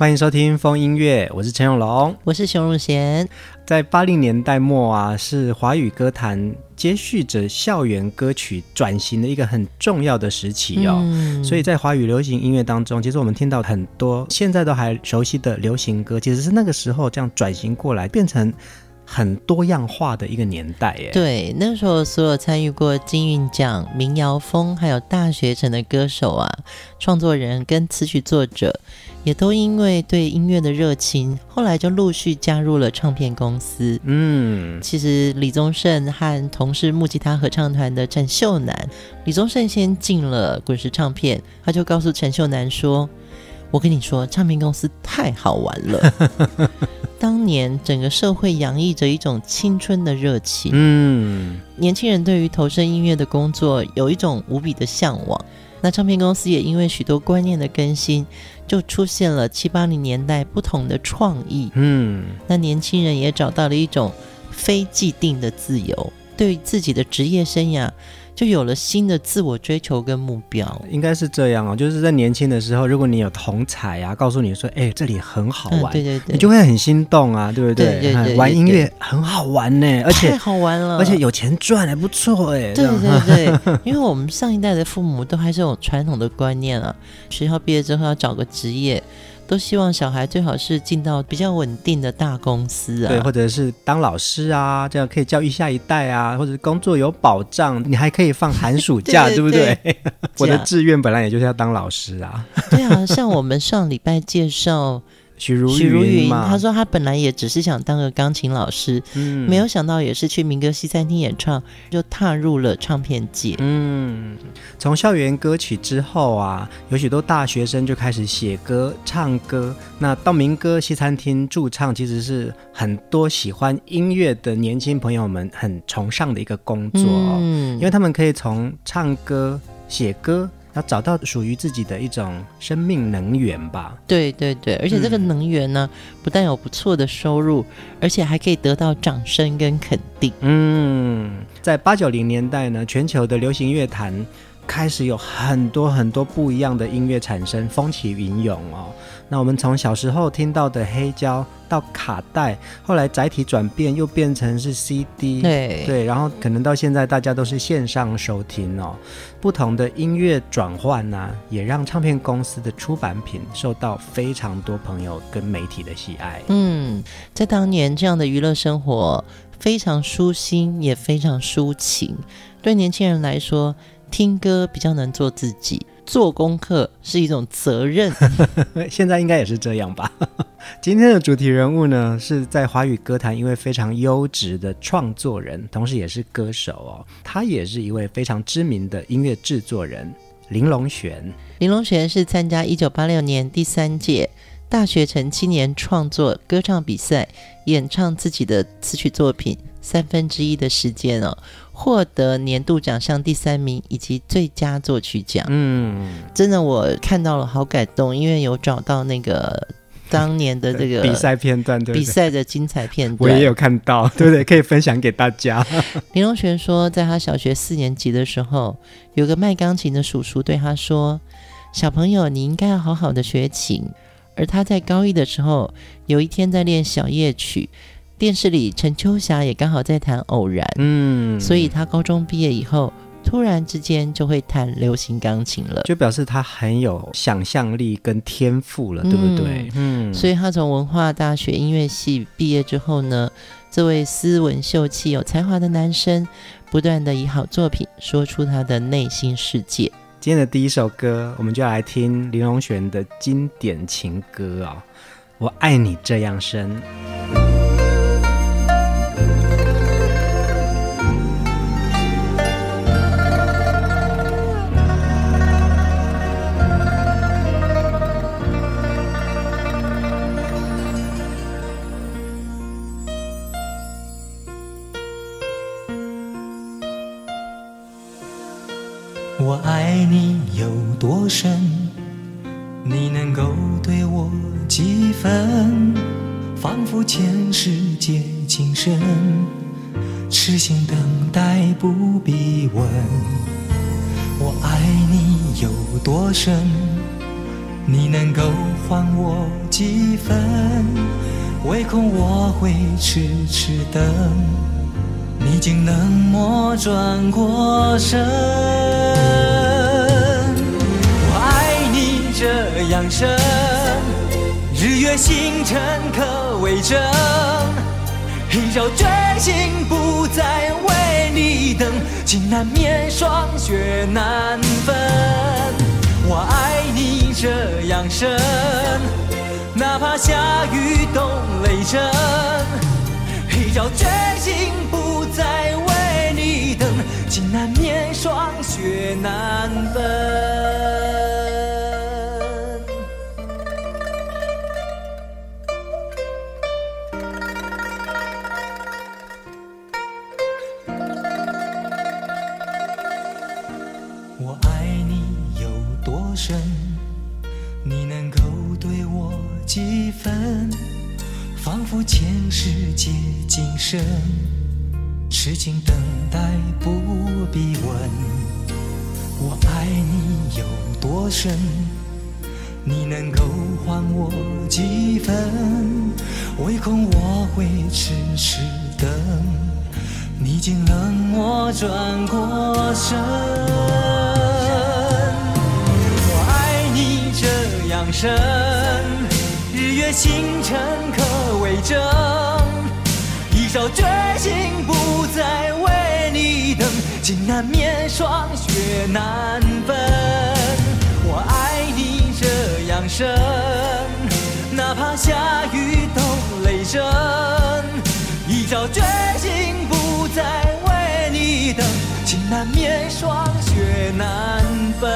欢迎收听风音乐，我是陈永龙，我是熊汝贤。在八零年代末啊，是华语歌坛接续着校园歌曲转型的一个很重要的时期哦。嗯、所以在华语流行音乐当中，其实我们听到很多现在都还熟悉的流行歌，其实是那个时候这样转型过来变成。很多样化的一个年代耶。对，那时候所有参与过金韵奖、民谣风还有大学城的歌手啊，创作人跟词曲作者，也都因为对音乐的热情，后来就陆续加入了唱片公司。嗯，其实李宗盛和同是木吉他合唱团的陈秀楠，李宗盛先进了滚石唱片，他就告诉陈秀楠说：“我跟你说，唱片公司太好玩了。”当年整个社会洋溢着一种青春的热情，嗯，年轻人对于投身音乐的工作有一种无比的向往。那唱片公司也因为许多观念的更新，就出现了七八零年代不同的创意，嗯，那年轻人也找到了一种非既定的自由，对于自己的职业生涯。就有了新的自我追求跟目标，应该是这样哦。就是在年轻的时候，如果你有同彩啊，告诉你说：“哎，这里很好玩。嗯”对对对，你就会很心动啊，对不对？对对对，玩音乐很好玩呢，而且太好玩了，而且有钱赚还不错哎。对对对，因为我们上一代的父母都还是有传统的观念啊，学校毕业之后要找个职业。都希望小孩最好是进到比较稳定的大公司啊，对，或者是当老师啊，这样可以教育下一代啊，或者工作有保障，你还可以放寒暑假，对，对不对？对 我的志愿本来也就是要当老师啊。对啊，像我们上礼拜介绍。许茹许茹芸，他说他本来也只是想当个钢琴老师，嗯，没有想到也是去民歌西餐厅演唱，就踏入了唱片界。嗯，从校园歌曲之后啊，有许多大学生就开始写歌、唱歌。那到民歌西餐厅驻唱，其实是很多喜欢音乐的年轻朋友们很崇尚的一个工作，嗯，因为他们可以从唱歌、写歌。要找到属于自己的一种生命能源吧。对对对，而且这个能源呢，嗯、不但有不错的收入，而且还可以得到掌声跟肯定。嗯，在八九零年代呢，全球的流行乐坛开始有很多很多不一样的音乐产生，风起云涌哦。那我们从小时候听到的黑胶到卡带，后来载体转变又变成是 CD，对对，然后可能到现在大家都是线上收听哦。不同的音乐转换呢、啊，也让唱片公司的出版品受到非常多朋友跟媒体的喜爱。嗯，在当年这样的娱乐生活非常舒心，也非常抒情。对年轻人来说，听歌比较能做自己。做功课是一种责任，现在应该也是这样吧。今天的主题人物呢，是在华语歌坛一位非常优质的创作人，同时也是歌手哦。他也是一位非常知名的音乐制作人林隆璇。林隆璇是参加一九八六年第三届大学城青年创作歌唱比赛，演唱自己的词曲作品三分之一的时间哦。获得年度奖项第三名以及最佳作曲奖，嗯，真的我看到了好感动，因为有找到那个当年的这个 比赛片段，对，比赛的精彩片段，我也有看到，对不对？可以分享给大家。林隆璇说，在他小学四年级的时候，有个卖钢琴的叔叔对他说：“小朋友，你应该要好好的学琴。”而他在高一的时候，有一天在练小夜曲。电视里陈秋霞也刚好在弹《偶然》，嗯，所以他高中毕业以后，突然之间就会弹流行钢琴了，就表示他很有想象力跟天赋了，对不对？嗯，所以他从文化大学音乐系毕业之后呢，这位斯文秀气、有才华的男生，不断的以好作品说出他的内心世界。今天的第一首歌，我们就要来听林隆璇的经典情歌啊、哦！我爱你这样深。我爱你有多深？你能够对我几分？仿佛前世结今生，痴心等待不必问。我爱你有多深？你能够还我几分？唯恐我会痴痴等。你竟冷漠转过身，我爱你这样深，日月星辰可为证，一朝决心不再为你等，情难免霜雪难分。我爱你这样深，哪怕下雨都雷阵，一朝决心不。再为你等，情难免霜雪难分。我爱你有多深？你能够对我几分？仿佛前世结今生。痴情等待不必问，我爱你有多深？你能够还我几分？唯恐我会痴痴等，你竟冷漠转过身。我爱你这样深，日月星辰可为证。一朝决心不再为你等，情难免霜雪难分。我爱你这样深，哪怕下雨冬雷阵。一朝决心不再为你等，情难免霜雪难分。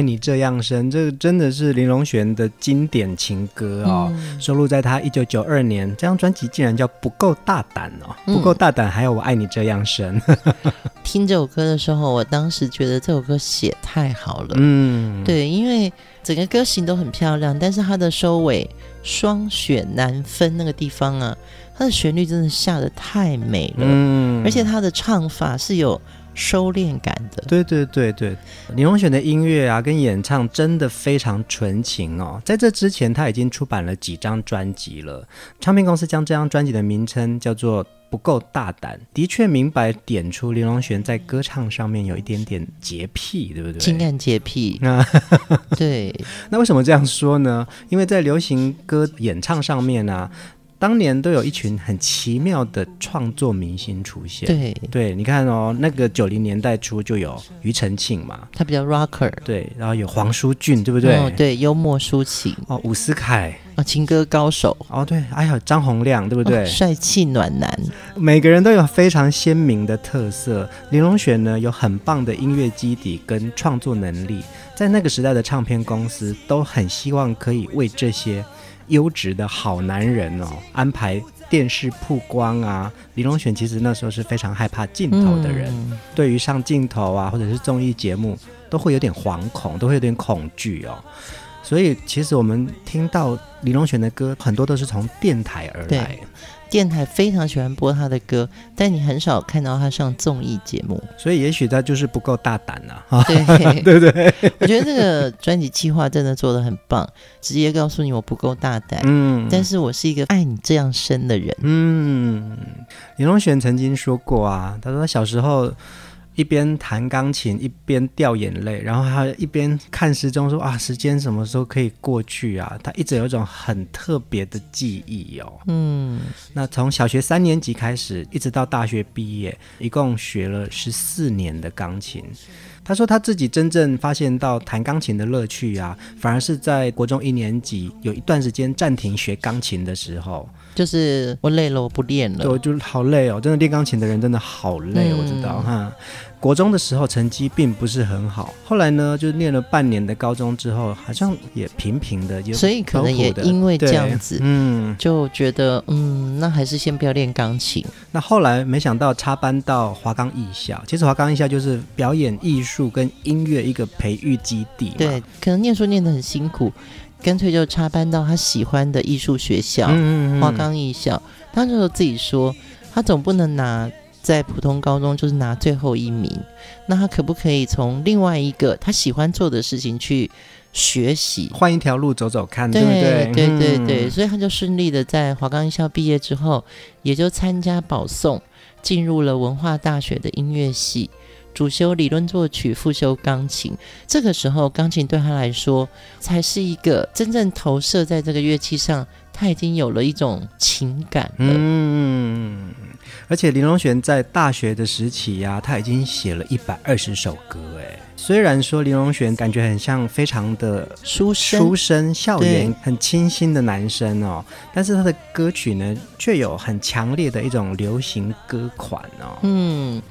爱你这样深，这个真的是林隆璇的经典情歌哦，嗯、收录在他一九九二年这张专辑，竟然叫《不够大胆》哦，嗯、不够大胆，还有我爱你这样深。听这首歌的时候，我当时觉得这首歌写太好了，嗯，对，因为整个歌型都很漂亮，但是它的收尾“霜雪难分”那个地方啊，它的旋律真的下的太美了，嗯，而且它的唱法是有。收敛感的，对对对对，林隆璇的音乐啊，跟演唱真的非常纯情哦。在这之前，他已经出版了几张专辑了。唱片公司将这张专辑的名称叫做《不够大胆》，的确明白点出林隆璇在歌唱上面有一点点洁癖，对不对？情感洁癖。那对，那为什么这样说呢？因为在流行歌演唱上面呢、啊。当年都有一群很奇妙的创作明星出现。对对，你看哦，那个九零年代初就有庾澄庆嘛，他比较 rocker。对，然后有黄舒骏，对不对？哦，对，幽默抒情。哦，伍思凯。哦，情歌高手。哦，对，还有张洪亮，对不对？哦，帅气暖男。每个人都有非常鲜明的特色。林隆璇呢，有很棒的音乐基底跟创作能力，在那个时代的唱片公司都很希望可以为这些。优质的好男人哦，安排电视曝光啊。李龙选其实那时候是非常害怕镜头的人，嗯、对于上镜头啊，或者是综艺节目，都会有点惶恐，都会有点恐惧哦。所以其实我们听到李龙选的歌，很多都是从电台而来。电台非常喜欢播他的歌，但你很少看到他上综艺节目，所以也许他就是不够大胆啊。对 对不对？我觉得这个专辑计划真的做得很棒，直接告诉你我不够大胆，嗯，但是我是一个爱你这样深的人。嗯，林隆璇曾经说过啊，他说他小时候。一边弹钢琴一边掉眼泪，然后他一边看时钟说啊，时间什么时候可以过去啊？他一直有一种很特别的记忆哦。嗯，那从小学三年级开始，一直到大学毕业，一共学了十四年的钢琴。他说他自己真正发现到弹钢琴的乐趣啊，反而是在国中一年级有一段时间暂停学钢琴的时候。就是我累了，我不练了。对，我就好累哦，真的练钢琴的人真的好累，嗯、我知道哈。国中的时候成绩并不是很好，后来呢，就念了半年的高中之后，好像也平平的，就所以可能也因为这样子，嗯，就觉得嗯，那还是先不要练钢琴。那后来没想到插班到华冈艺校，其实华冈艺校就是表演艺术跟音乐一个培育基地，对，可能念书念得很辛苦。干脆就插班到他喜欢的艺术学校，华、嗯嗯、冈艺校。他那时候自己说，他总不能拿在普通高中就是拿最后一名，那他可不可以从另外一个他喜欢做的事情去学习，换一条路走走看，对，对不对？对对对，嗯、所以他就顺利的在华冈艺校毕业之后，也就参加保送，进入了文化大学的音乐系。主修理论作曲，副修钢琴。这个时候，钢琴对他来说才是一个真正投射在这个乐器上，他已经有了一种情感了。嗯，而且林隆璇在大学的时期呀、啊，他已经写了一百二十首歌。哎，虽然说林隆璇感觉很像非常的书生、书生校园很清新的男生哦，但是他的歌曲呢，却有很强烈的一种流行歌款哦。嗯。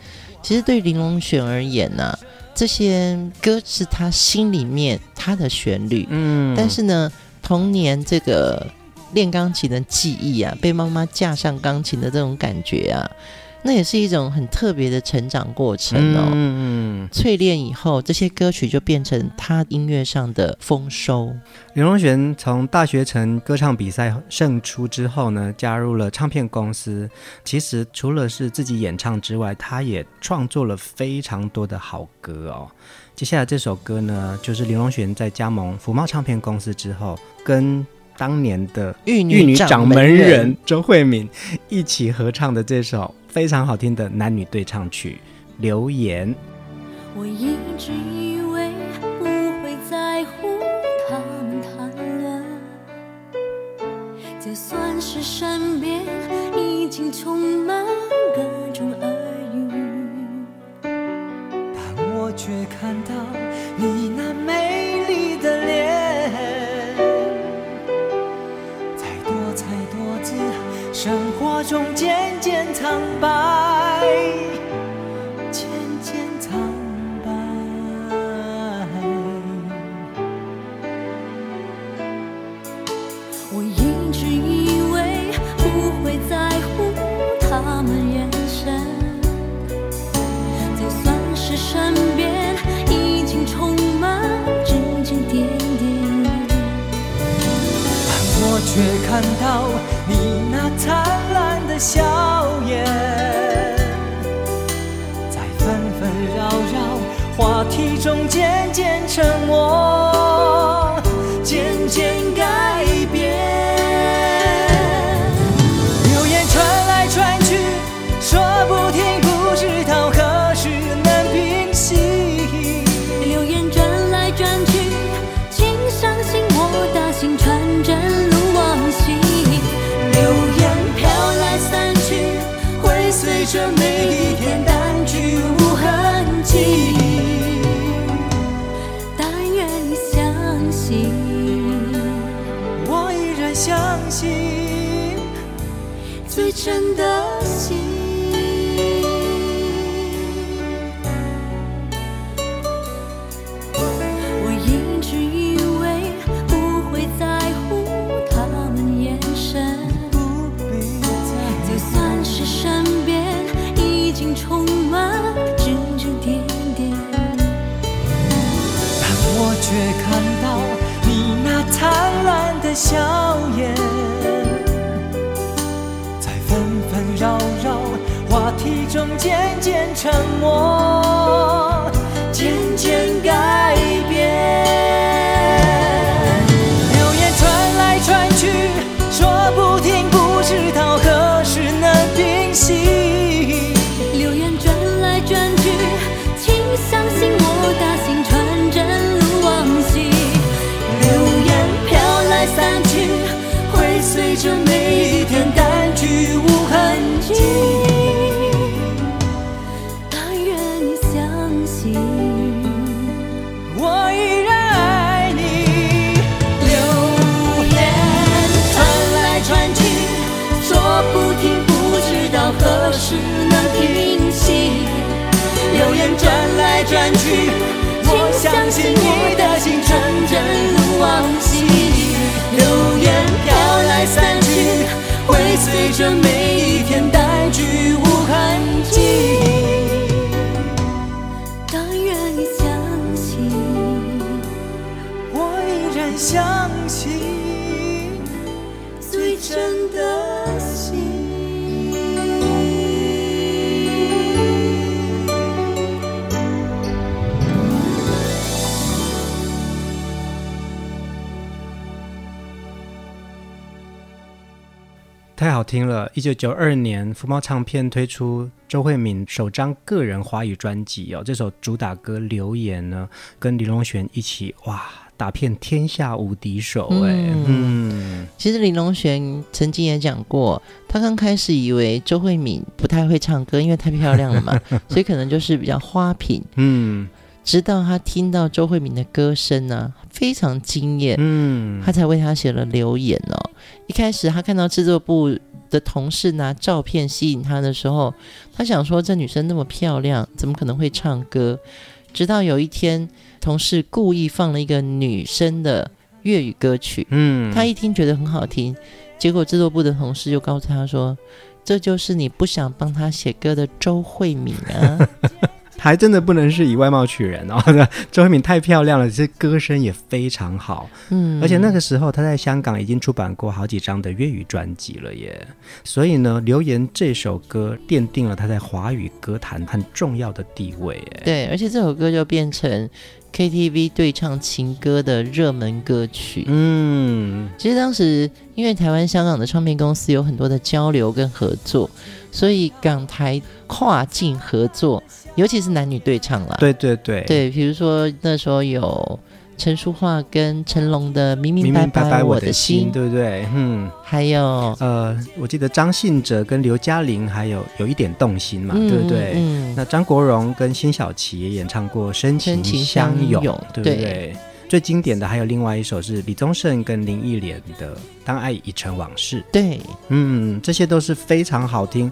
其实对林隆璇而言呢、啊，这些歌是他心里面他的旋律，嗯，但是呢，童年这个练钢琴的记忆啊，被妈妈架上钢琴的这种感觉啊。那也是一种很特别的成长过程哦。嗯嗯。淬炼以后，这些歌曲就变成他音乐上的丰收。林隆璇从大学城歌唱比赛胜出之后呢，加入了唱片公司。其实除了是自己演唱之外，他也创作了非常多的好歌哦。接下来这首歌呢，就是林隆璇在加盟福茂唱片公司之后，跟当年的玉女掌门人周慧敏一起合唱的这首。非常好听的男女对唱曲《留言》。我一直以为不会在乎他们谈论，就算是身边已经充满各种耳语，但我却看到中渐渐苍白。笑颜，在纷纷扰扰话题中渐渐沉默，却看到你那灿烂的笑颜在纷纷扰扰话题中渐渐沉默相信你的心纯真如往昔。流言飘来散去，会随着每一天太好听了！一九九二年，福茂唱片推出周慧敏首张个人华语专辑哦，这首主打歌《留言》呢，跟林隆璇一起哇，打遍天下无敌手哎。嗯，嗯其实林隆璇曾经也讲过，他刚开始以为周慧敏不太会唱歌，因为太漂亮了嘛，所以可能就是比较花瓶。嗯。直到他听到周慧敏的歌声呢、啊，非常惊艳，嗯，他才为他写了留言哦。一开始他看到制作部的同事拿照片吸引他的时候，他想说这女生那么漂亮，怎么可能会唱歌？直到有一天，同事故意放了一个女生的粤语歌曲，嗯，他一听觉得很好听，结果制作部的同事就告诉他说：“这就是你不想帮他写歌的周慧敏啊。” 还真的不能是以外貌取人哦，周慧敏太漂亮了，这歌声也非常好，嗯，而且那个时候她在香港已经出版过好几张的粤语专辑了耶，所以呢，《留言》这首歌奠定了她在华语歌坛很重要的地位，对，而且这首歌就变成 KTV 对唱情歌的热门歌曲，嗯，其实当时因为台湾、香港的唱片公司有很多的交流跟合作，所以港台跨境合作。尤其是男女对唱了，对对对对，比如说那时候有陈淑桦跟成龙的《明明白白我的心》，对不对？嗯，还有呃，我记得张信哲跟刘嘉玲还有有一点动心嘛，嗯、对不对？嗯，那张国荣跟辛晓琪也演唱过《深情相拥》，对不对？对最经典的还有另外一首是李宗盛跟林忆莲的《当爱已成往事》，对，嗯，这些都是非常好听。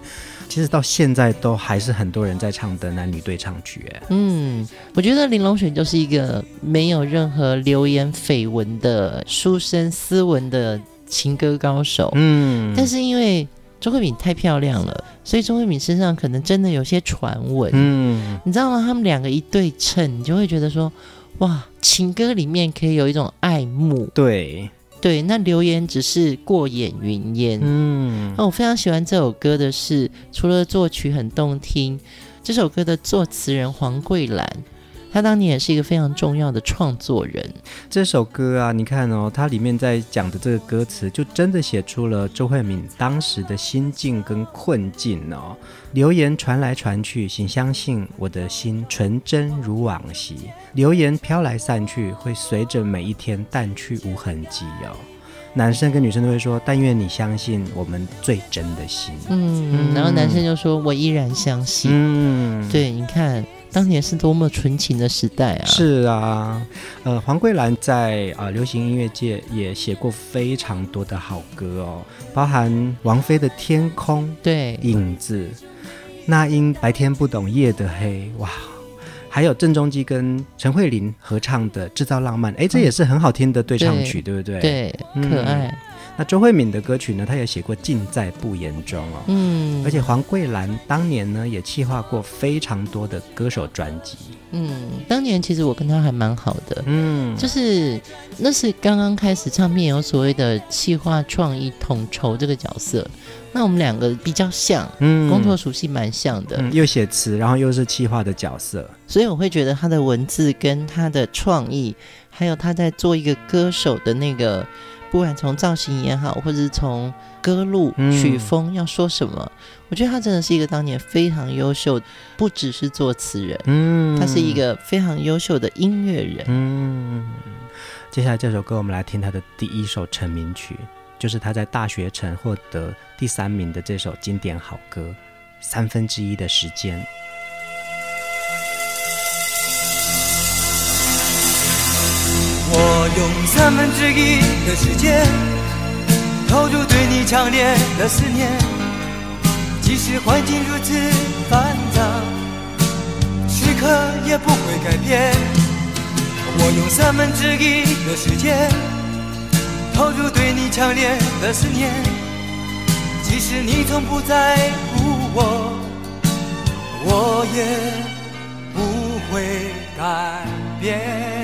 其实到现在都还是很多人在唱的男女对唱曲，哎，嗯，我觉得林隆璇就是一个没有任何流言绯闻的书生斯文的情歌高手，嗯，但是因为周慧敏太漂亮了，所以周慧敏身上可能真的有些传闻，嗯，你知道吗？他们两个一对称，你就会觉得说，哇，情歌里面可以有一种爱慕，对。对，那留言只是过眼云烟。嗯，那我非常喜欢这首歌的是，除了作曲很动听，这首歌的作词人黄桂兰，他当年也是一个非常重要的创作人。这首歌啊，你看哦，它里面在讲的这个歌词，就真的写出了周慧敏当时的心境跟困境哦。流言传来传去，请相信我的心纯真如往昔。流言飘来散去，会随着每一天淡去无痕迹哦。男生跟女生都会说，但愿你相信我们最真的心。嗯，然后男生就说，我依然相信。嗯，对，你看。当年是多么纯情的时代啊！是啊，呃，黄桂兰在啊、呃、流行音乐界也写过非常多的好歌哦，包含王菲的《天空》、对，影子，那英白天不懂夜的黑，哇，还有郑中基跟陈慧琳合唱的《制造浪漫》，哎，这也是很好听的对唱曲，嗯、对不对？对，可爱。嗯那周慧敏的歌曲呢？她也写过《尽在不言中》哦。嗯，而且黄桂兰当年呢也企划过非常多的歌手专辑。嗯，当年其实我跟她还蛮好的。嗯，就是那是刚刚开始唱片有所谓的企划创意统筹这个角色。那我们两个比较像，嗯，工作属性蛮像的。嗯，又写词，然后又是企划的角色，所以我会觉得他的文字跟他的创意，还有他在做一个歌手的那个。不管从造型也好，或者是从歌路曲风要说什么，嗯，我觉得他真的是一个当年非常优秀，不只是作词人，嗯，他是一个非常优秀的音乐人。嗯，接下来这首歌，我们来听他的第一首成名曲，就是他在大学城获得第三名的这首经典好歌《三分之一的时间》。我用三分之一的时间投入对你强烈的思念，即使环境如此繁杂，时刻也不会改变。我用三分之一的时间投入对你强烈的思念，即使你从不在乎我，我也不会改变。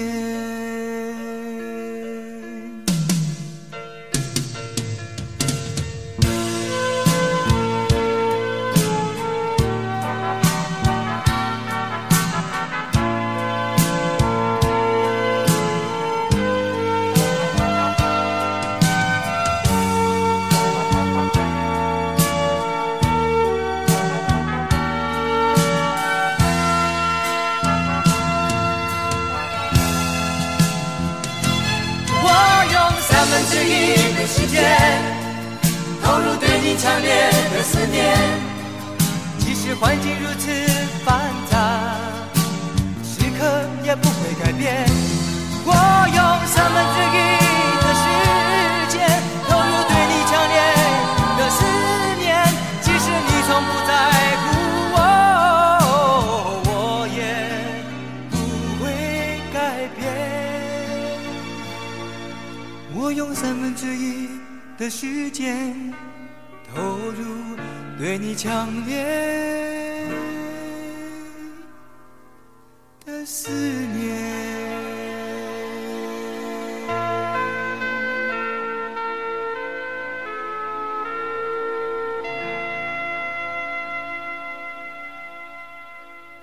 思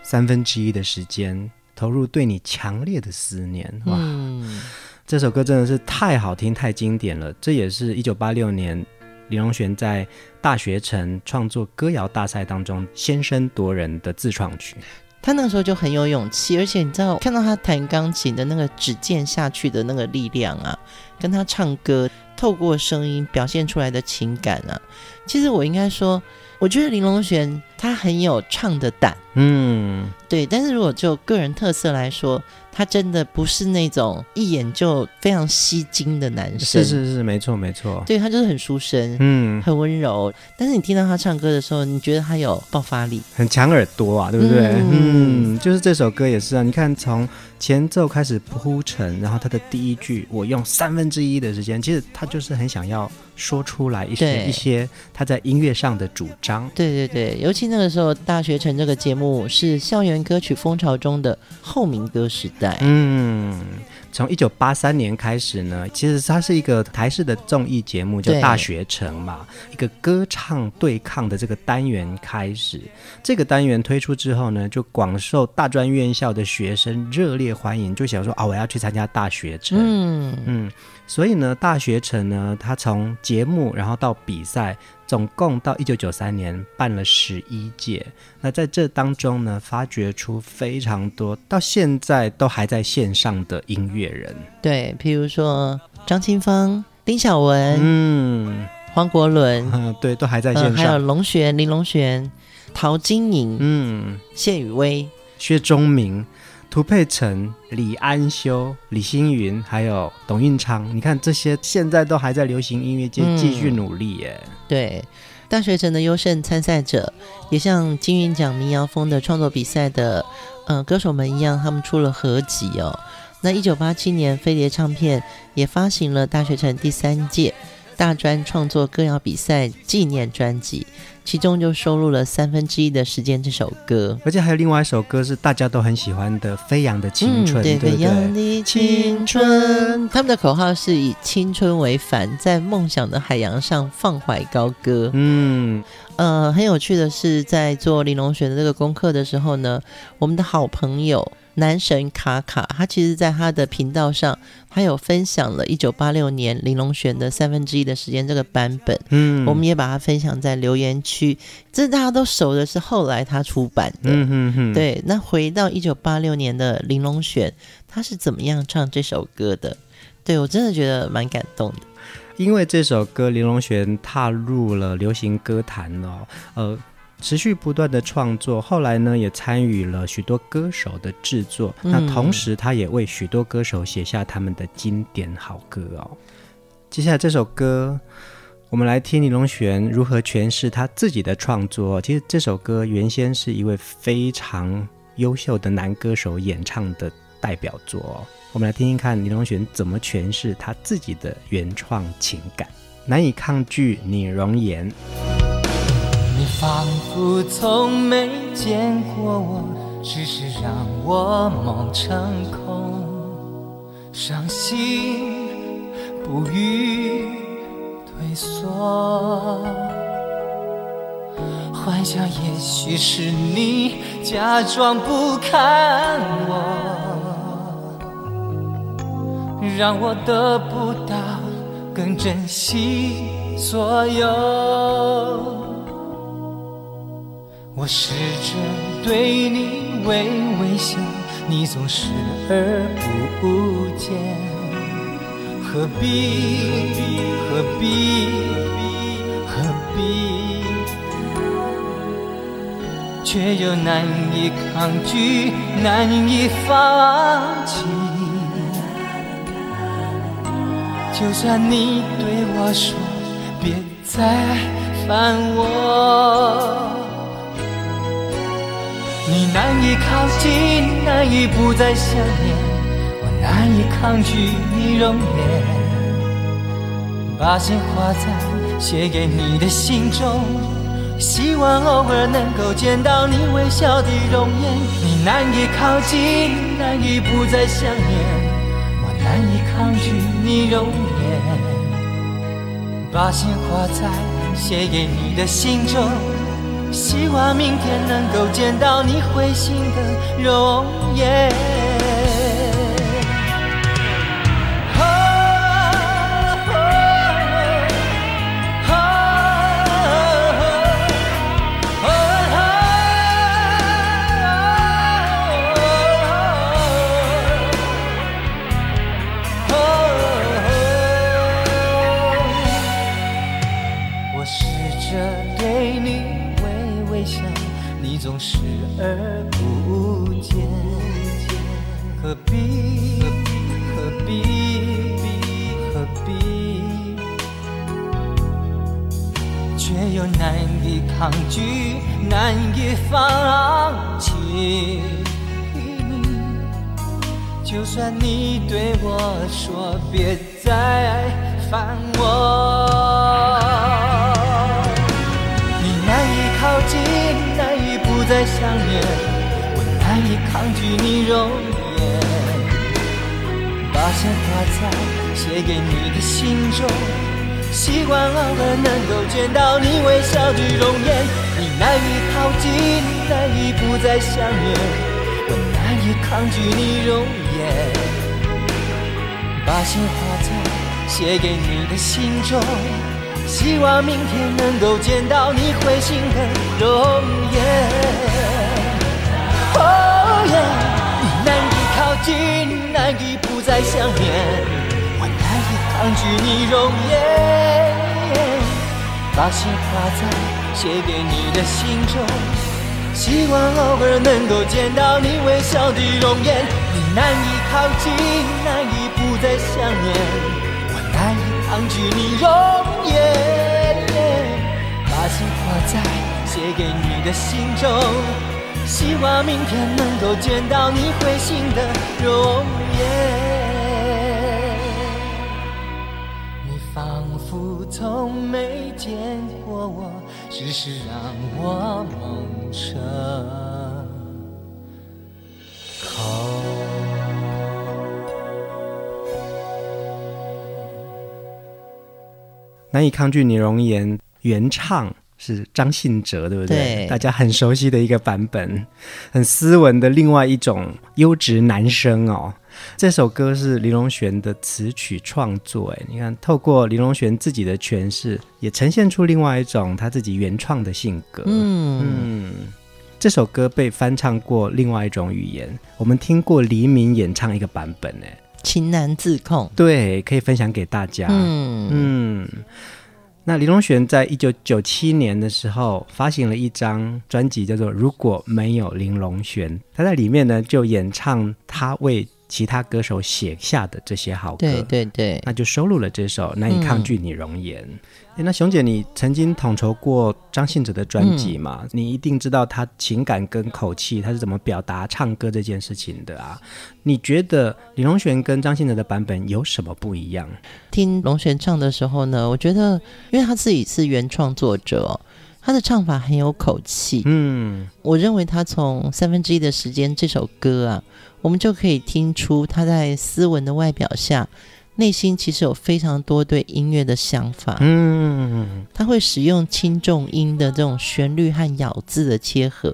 三分之一的时间投入对你强烈的思念，哇！嗯这首歌真的是太好听、太经典了。这也是一九八六年李荣璇在大学城创作歌谣大赛当中先声夺人的自创曲。他那个时候就很有勇气，而且你知道，看到他弹钢琴的那个指尖下去的那个力量啊，跟他唱歌透过声音表现出来的情感啊，其实我应该说，我觉得林隆璇他很有唱的胆。嗯，对。但是如果就个人特色来说，他真的不是那种一眼就非常吸睛的男生，是是是，没错没错，对，他就是很书生，嗯，很温柔。但是你听到他唱歌的时候，你觉得他有爆发力，很抢耳朵啊，对不对？嗯，嗯，就是这首歌也是啊。你看，从前奏开始铺陈，然后他的第一句，我用三分之一的时间，其实他就是很想要说出来一些一些他在音乐上的主张。对对对，尤其那个时候，《大学城》这个节目是校园歌曲风潮中的后民歌时代。嗯，从一九八三年开始呢，其实它是一个台式的综艺节目，叫《大学城》嘛，一个歌唱对抗的这个单元开始。这个单元推出之后呢，就广受大专院校的学生热烈欢迎，就想说啊，我要去参加大学城。嗯嗯。所以呢，大学城呢，他从节目然后到比赛，总共到一九九三年办了十一届。那在这当中呢，发掘出非常多到现在都还在线上的音乐人。对，譬如说张清芳、丁晓文、嗯、黄国伦，嗯，对，都还在线上。还有龙璇、林龙璇、陶晶莹、嗯、谢雨薇、薛钟明。涂佩岑、李安修、李星云，还有董运昌，你看这些现在都还在流行音乐界继续努力耶。嗯、对，大学城的优胜参赛者，也像金韵奖民谣风的创作比赛的，呃，歌手们一样，他们出了合集哦。那一九八七年，飞碟唱片也发行了大学城第三届大专创作歌谣比赛纪念专辑。其中就收录了三分之一的时间这首歌，而且还有另外一首歌是大家都很喜欢的《飞扬的青春》，嗯，对，对，对，飞扬的青春。他们的口号是以青春为帆，在梦想的海洋上放怀高歌。嗯，呃，很有趣的是，在做林隆璇的这个功课的时候呢，我们的好朋友。男神卡卡，他其实在他的频道上，他有分享了一九八六年林隆璇的三分之一的时间这个版本，嗯，我们也把它分享在留言区。这大家都熟的是后来他出版的，嗯哼哼。对，那回到一九八六年的林隆璇，他是怎么样唱这首歌的？对，我真的觉得蛮感动的，因为这首歌林隆璇踏入了流行歌坛哦，呃。持续不断的创作，后来呢也参与了许多歌手的制作。嗯、那同时，他也为许多歌手写下他们的经典好歌哦。接下来这首歌，我们来听李龙璇如何诠释他自己的创作。其实这首歌原先是一位非常优秀的男歌手演唱的代表作哦。我们来听听看李龙璇怎么诠释他自己的原创情感。难以抗拒你容颜。你仿佛从没见过我，只是让我梦成空，伤心不予退缩，幻想也许是你假装不看我，让我得不到更珍惜所有。我试着对你微微笑，你总视而不见。何必？何必？何必？却又难以抗拒，难以放弃。就算你对我说，别再烦我。你难以靠近，难以不再想念，我难以抗拒你容颜，把心画在写给你的信中，希望偶尔能够见到你微笑的容颜。你难以靠近，难以不再想念，我难以抗拒你容颜，把心画在写给你的信中。希望明天能够见到你会心的容颜。写给你的信中，希望明天能够见到你会心的容颜。哦耶，你难以靠近，难以不再想念，我难以抗拒你容颜，把心画在写给你的信中。希望偶尔能够见到你微笑的容颜，你难以靠近，难以不再想念，抗拒你容颜。把心画在写给你的信中，希望明天能够见到你会心的容颜。你仿佛从没见过我，只是让我梦成。难以抗拒你容颜，原唱是张信哲，对不对？对，大家很熟悉的一个版本，很斯文的另外一种优质男生哦。这首歌是林隆璇的词曲创作，哎，你看，透过林隆璇自己的诠释，也呈现出另外一种他自己原创的性格。嗯嗯，这首歌被翻唱过另外一种语言，我们听过黎明演唱一个版本，哎，情难自控，对，可以分享给大家。嗯。嗯，那林隆璇在一九九七年的时候发行了一张专辑，叫做《如果没有林隆璇》，他在里面呢就演唱他为其他歌手写下的这些好歌，对对对，那就收录了这首《难以抗拒你容颜》。嗯。那熊姐，你曾经统筹过张信哲的专辑嘛？嗯。你一定知道他情感跟口气，他是怎么表达唱歌这件事情的啊？你觉得李荣璇跟张信哲的版本有什么不一样？听龙璇唱的时候呢，我觉得，因为他自己是原创作者，他的唱法很有口气。嗯，我认为他从三分之一的时间这首歌啊。我们就可以听出他在斯文的外表下，内心其实有非常多对音乐的想法。嗯，他会使用轻重音的这种旋律和咬字的切合，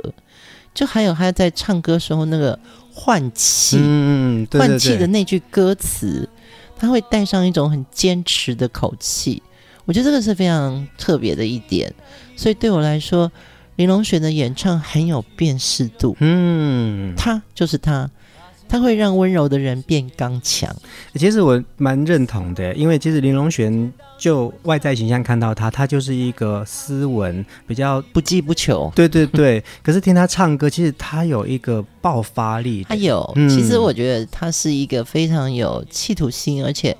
就还有他在唱歌时候那个换气，嗯，换气的那句歌词，他会带上一种很坚持的口气。我觉得这个是非常特别的一点，所以对我来说，林隆璇的演唱很有辨识度。嗯，他就是他。他会让温柔的人变刚强。其实我蛮认同的，因为其实林隆璇就外在形象看到他，他就是一个斯文、比较不羁不求。对对对。可是听他唱歌，其实他有一个爆发力。他有，嗯，其实我觉得他是一个非常有企图心，而且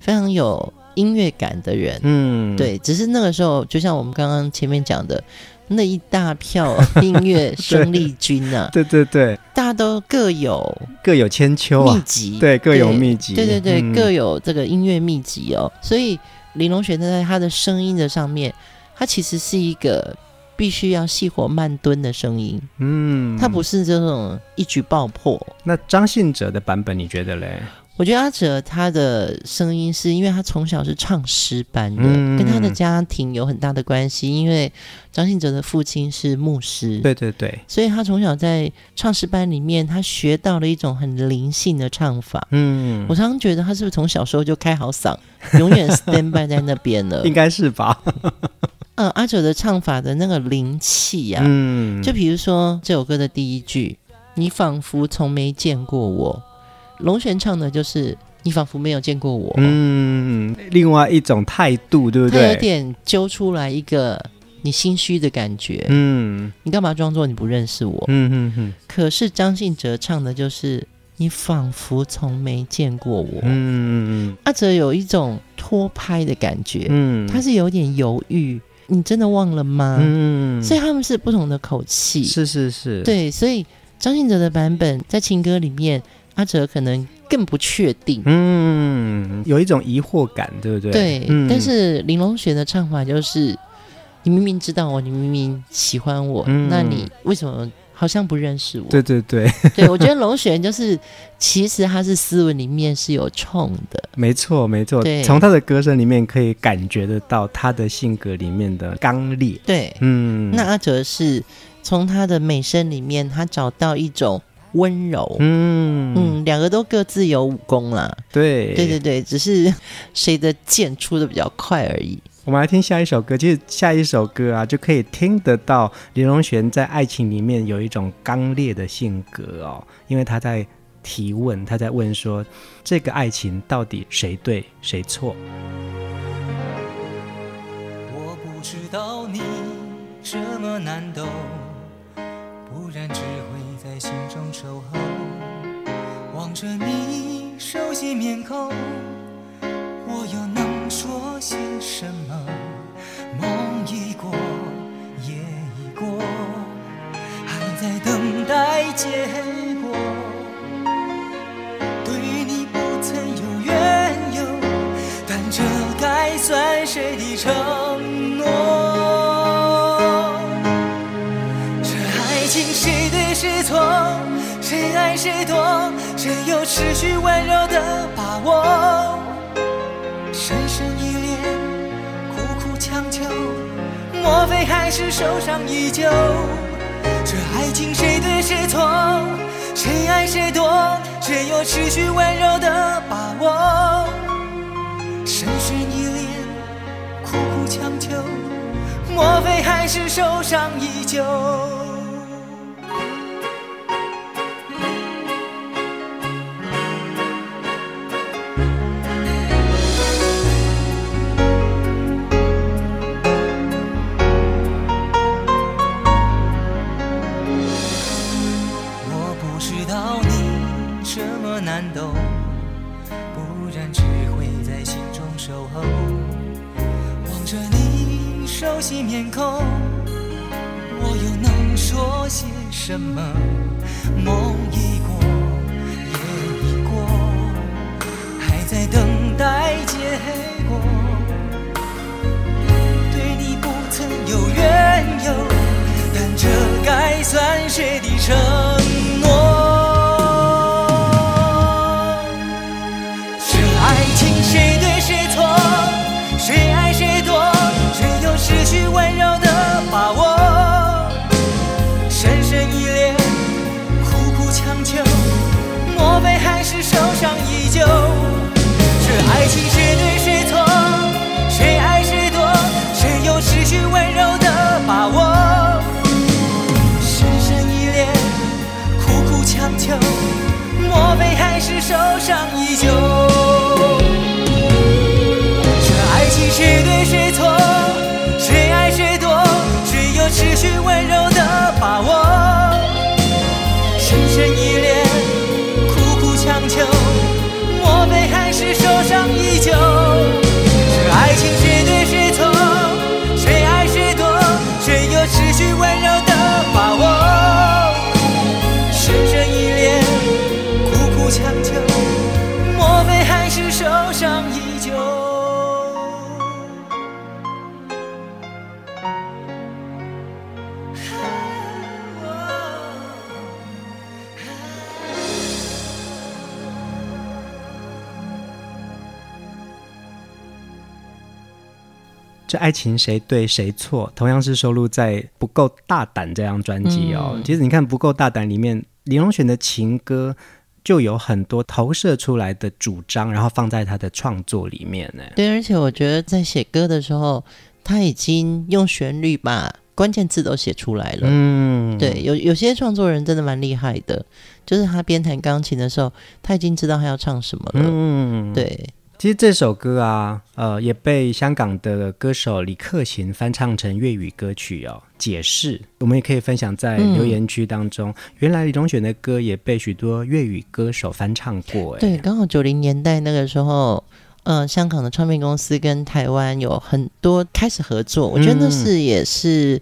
非常有音乐感的人。嗯，对。只是那个时候，就像我们刚刚前面讲的。那一大票音乐 生力军呢、啊？对对对，大家都各有各有千秋啊，秘籍对，各有秘籍，对对对，嗯、各有这个音乐秘籍哦。所以林隆璇在他的声音的上面，他其实是一个必须要细火慢蹲的声音，嗯，他不是这种一举爆破。那张信哲的版本你觉得嘞？我觉得阿哲他的声音是因为他从小是唱诗班的，嗯，跟他的家庭有很大的关系。因为张信哲的父亲是牧师，对对对，所以他从小在唱诗班里面，他学到了一种很灵性的唱法。嗯，我常常觉得他是不是从小时候就开好嗓，永远 stand by 在那边了？应该是吧。嗯，阿哲的唱法的那个灵气呀，嗯，就比如说这首歌的第一句：“你仿佛从没见过我。”隆璇唱的就是你仿佛没有见过我，嗯，另外一种态度，对不对？他有点揪出来一个你心虚的感觉，嗯，你干嘛装作你不认识我？嗯嗯嗯。可是张信哲唱的就是你仿佛从没见过我，嗯嗯嗯。阿哲有一种拖拍的感觉，嗯，他是有点犹豫，你真的忘了吗？嗯，所以他们是不同的口气，是是是，对，所以张信哲的版本在情歌里面，阿哲可能更不确定，嗯，有一种疑惑感，对不对？对，嗯、但是林隆璇的唱法就是。你明明知道我，你明明喜欢我，嗯、那你为什么好像不认识我？对对对，对我觉得龙璇就是，其实他是斯文里面是有冲的，没错没错，对，从他的歌声里面可以感觉得到他的性格里面的刚烈。对，嗯，那阿哲是从他的美声里面，他找到一种温柔，嗯嗯，两个都各自有武功啦，对，对对对，只是谁的剑出的比较快而已。我们来听下一首歌，其实下一首歌啊，就可以听得到林隆璇在爱情里面有一种刚烈的性格哦，因为他在提问，他在问说，这个爱情到底谁对谁错？我不知道你这么难懂，不然只会在心中守候，望着你熟悉面孔，我又能说些什么？梦已过，夜已过，还在等待结果。对你不曾有缘由，但这该算谁的承诺？爱谁多？谁有持续温柔的把握？深深依恋，苦苦强求，莫非还是受伤依旧？这爱情谁对谁错？谁爱谁多？谁有持续温柔的把握？深深依恋，苦苦强求，莫非还是受伤依旧？爱情谁对谁错？同样是收录在《不够大胆》这张专辑哦。嗯、其实你看《不够大胆》里面，李荣选的情歌就有很多投射出来的主张，然后放在他的创作里面呢。对，而且我觉得在写歌的时候，他已经用旋律把关键字都写出来了。嗯，对，有有些创作人真的蛮厉害的，就是他边弹钢琴的时候，他已经知道他要唱什么了。嗯，对。其实这首歌啊，呃，也被香港的歌手李克勤翻唱成粤语歌曲哦。解释，我们也可以分享在留言区当中。嗯、原来李宗选的歌也被许多粤语歌手翻唱过。对，刚好九零年代那个时候，呃，香港的唱片公司跟台湾有很多开始合作。我觉得那是也是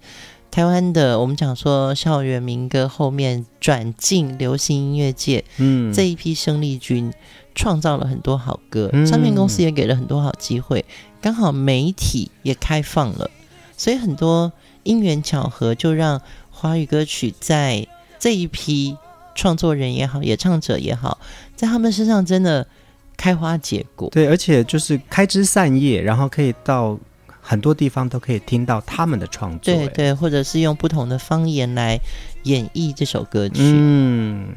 台湾的，我们讲说校园民歌后面转进流行音乐界，嗯，这一批生力军创造了很多好歌，嗯、唱片公司也给了很多好机会，刚好媒体也开放了，所以很多。因缘巧合，就让华语歌曲在这一批创作人也好，演唱者也好，在他们身上真的开花结果。对，而且就是开枝散叶，然后可以到很多地方都可以听到他们的创作。对对，或者是用不同的方言来演绎这首歌曲。嗯，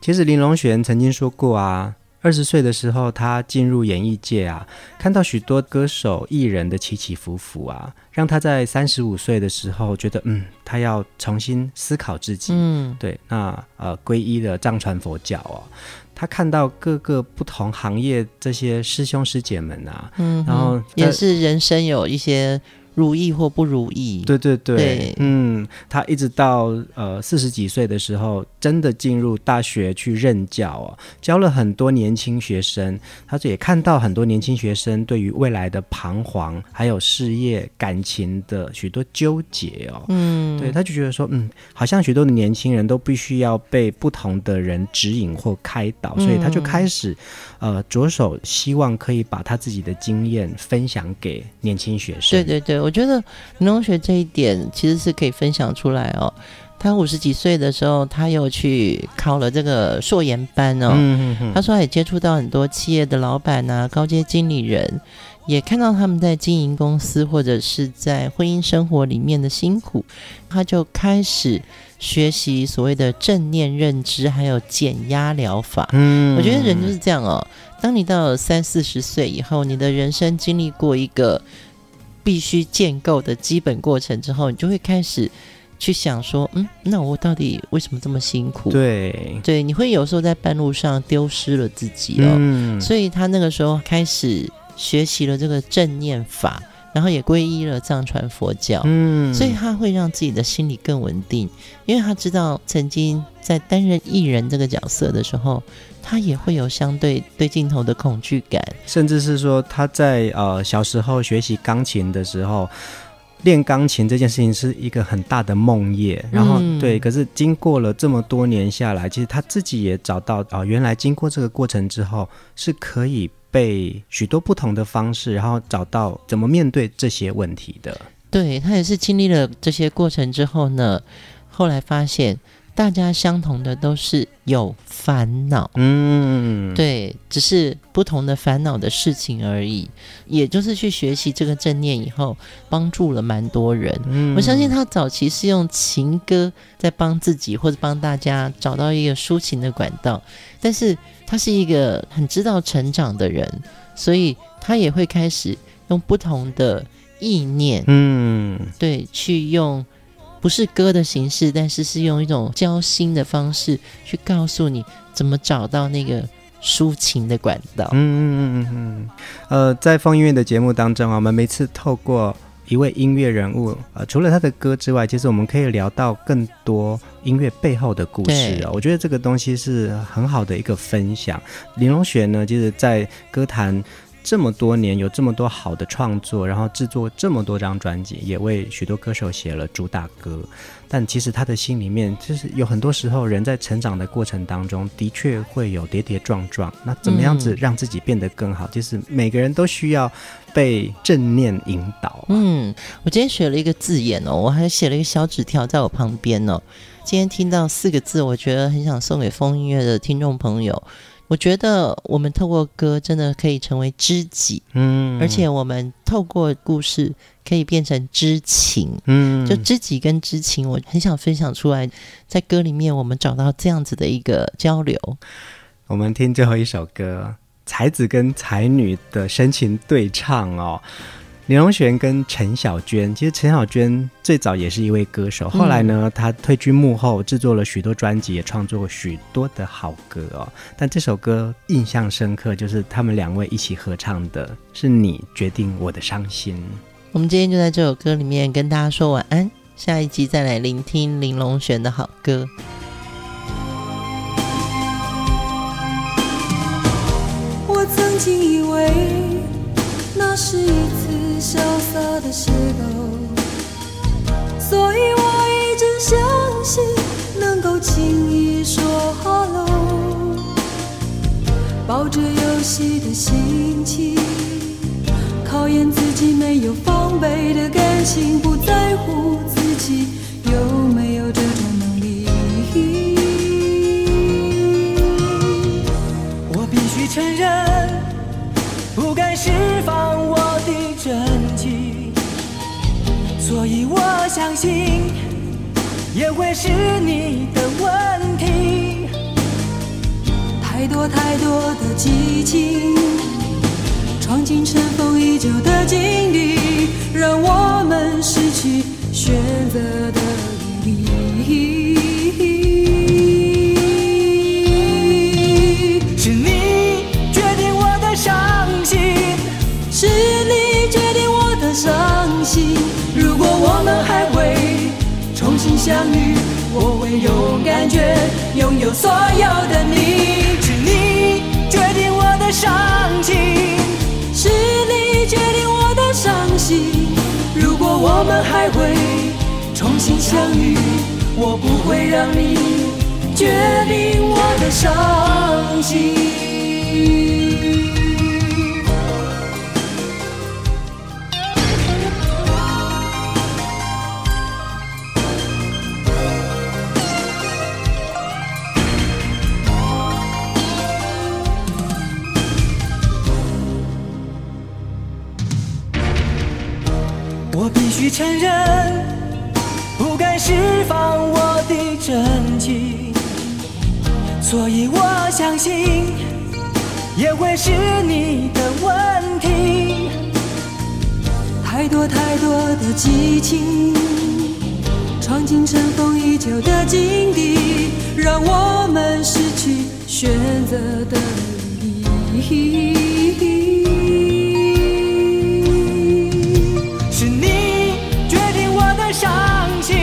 其实林隆璇曾经说过啊。二十岁的时候，他进入演艺界啊，看到许多歌手艺人的起起伏伏啊，让他在三十五岁的时候觉得，嗯，他要重新思考自己。嗯，对，那呃，皈依了藏传佛教哦。他看到各个不同行业这些师兄师姐们啊，嗯，然后也是人生有一些。如意或不如意，对对对，对。嗯，他一直到呃四十几岁的时候，真的进入大学去任教哦，教了很多年轻学生，他也看到很多年轻学生对于未来的彷徨，还有事业、感情的许多纠结哦，嗯，对，他就觉得说，嗯，好像许多的年轻人都必须要被不同的人指引或开导，所以他就开始呃着手希望可以把他自己的经验分享给年轻学生，对对对。我觉得农学这一点其实是可以分享出来哦。他五十几岁的时候，他又去考了这个硕研班哦。嗯、嗯嗯他说他也接触到很多企业的老板啊、高阶经理人，也看到他们在经营公司或者是在婚姻生活里面的辛苦，他就开始学习所谓的正念认知，还有减压疗法。嗯，我觉得人就是这样哦。当你到了三四十岁以后，你的人生经历过一个。必须建构的基本过程之后，你就会开始去想说，嗯，那我到底为什么这么辛苦？对对，你会有时候在半路上丢失了自己哦。嗯，所以他那个时候开始学习了这个正念法，然后也皈依了藏传佛教。嗯，所以他会让自己的心理更稳定，因为他知道曾经在担任艺人这个角色的时候。他也会有相对对镜头的恐惧感，甚至是说他在呃小时候学习钢琴的时候，练钢琴这件事情是一个很大的梦魇。然后、嗯、对，可是经过了这么多年下来，其实他自己也找到啊、呃，原来经过这个过程之后，是可以被许多不同的方式，然后找到怎么面对这些问题的。对，他也是经历了这些过程之后呢，后来发现。大家相同的都是有烦恼，嗯，对，只是不同的烦恼的事情而已。也就是去学习这个正念以后，帮助了蛮多人。嗯，我相信他早期是用情歌在帮自己或者帮大家找到一个抒情的管道，但是他是一个很知道成长的人，所以他也会开始用不同的意念，嗯，对，去用。不是歌的形式，但是是用一种交心的方式去告诉你怎么找到那个抒情的管道。嗯嗯嗯嗯嗯。呃，在放音乐的节目当中啊，我们每次透过一位音乐人物，呃，除了他的歌之外，其实我们可以聊到更多音乐背后的故事啊。我觉得这个东西是很好的一个分享。林隆璇呢，就是在歌坛。这么多年有这么多好的创作，然后制作这么多张专辑，也为许多歌手写了主打歌。但其实他的心里面，就是有很多时候人在成长的过程当中，的确会有跌跌撞撞。那怎么样子让自己变得更好？嗯、就是每个人都需要被正念引导。嗯，我今天学了一个字眼哦，我还写了一个小纸条在我旁边哦。今天听到四个字，我觉得很想送给风音乐的听众朋友。我觉得我们透过歌真的可以成为知己，嗯，而且我们透过故事可以变成知情，嗯，就知己跟知情，我很想分享出来，在歌里面我们找到这样子的一个交流。我们听最后一首歌，才子跟才女的深情对唱哦。林隆璇跟陈小娟，其实陈小娟最早也是一位歌手，后来呢，她退居幕后，制作了许多专辑，也创作过许多的好歌哦。但这首歌印象深刻，就是他们两位一起合唱的，是你决定我的伤心。我们今天就在这首歌里面跟大家说晚安，下一集再来聆听林隆璇的好歌。的邂逅，所以我一直相信能够轻易说 hello，抱着游戏的心情，考验自己没有防备的感情，不在乎自己有没有这种能力。我必须承认，不该释放我的。真，所以我相信也会是你的问题。太多太多的激情，闯进尘封已久的经历，让我们失去选择的余地。我们还会重新相遇，我会勇敢绝，拥有所有的你。是你决定我的伤心，是你决定我的伤心。如果我们还会重新相遇，我不会让你决定我的伤心。承认不敢释放我的真情，所以我相信也会是你的问题。太多太多的激情，闯进尘封已久的境地，让我们失去选择的意义。伤心，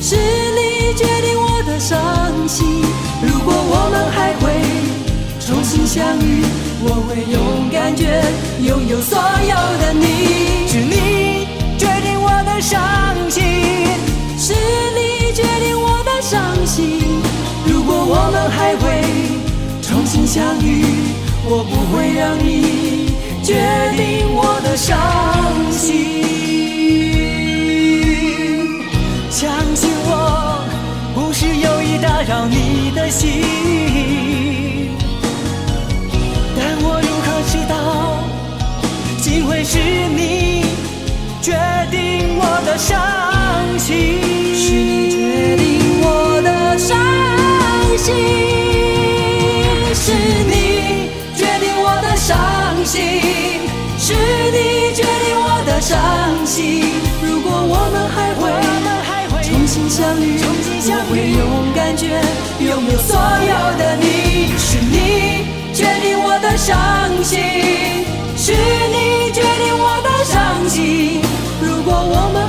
是你决定我的伤心。如果我们还会重新相遇，我会勇敢觉，拥有所有的你。是你决定我的伤心，是你决定我的伤心。如果我们还会重新相遇，我不会让你决定我的伤心。让你的心。所有的你。是你决定我的伤心，是你决定我的伤心。如果我们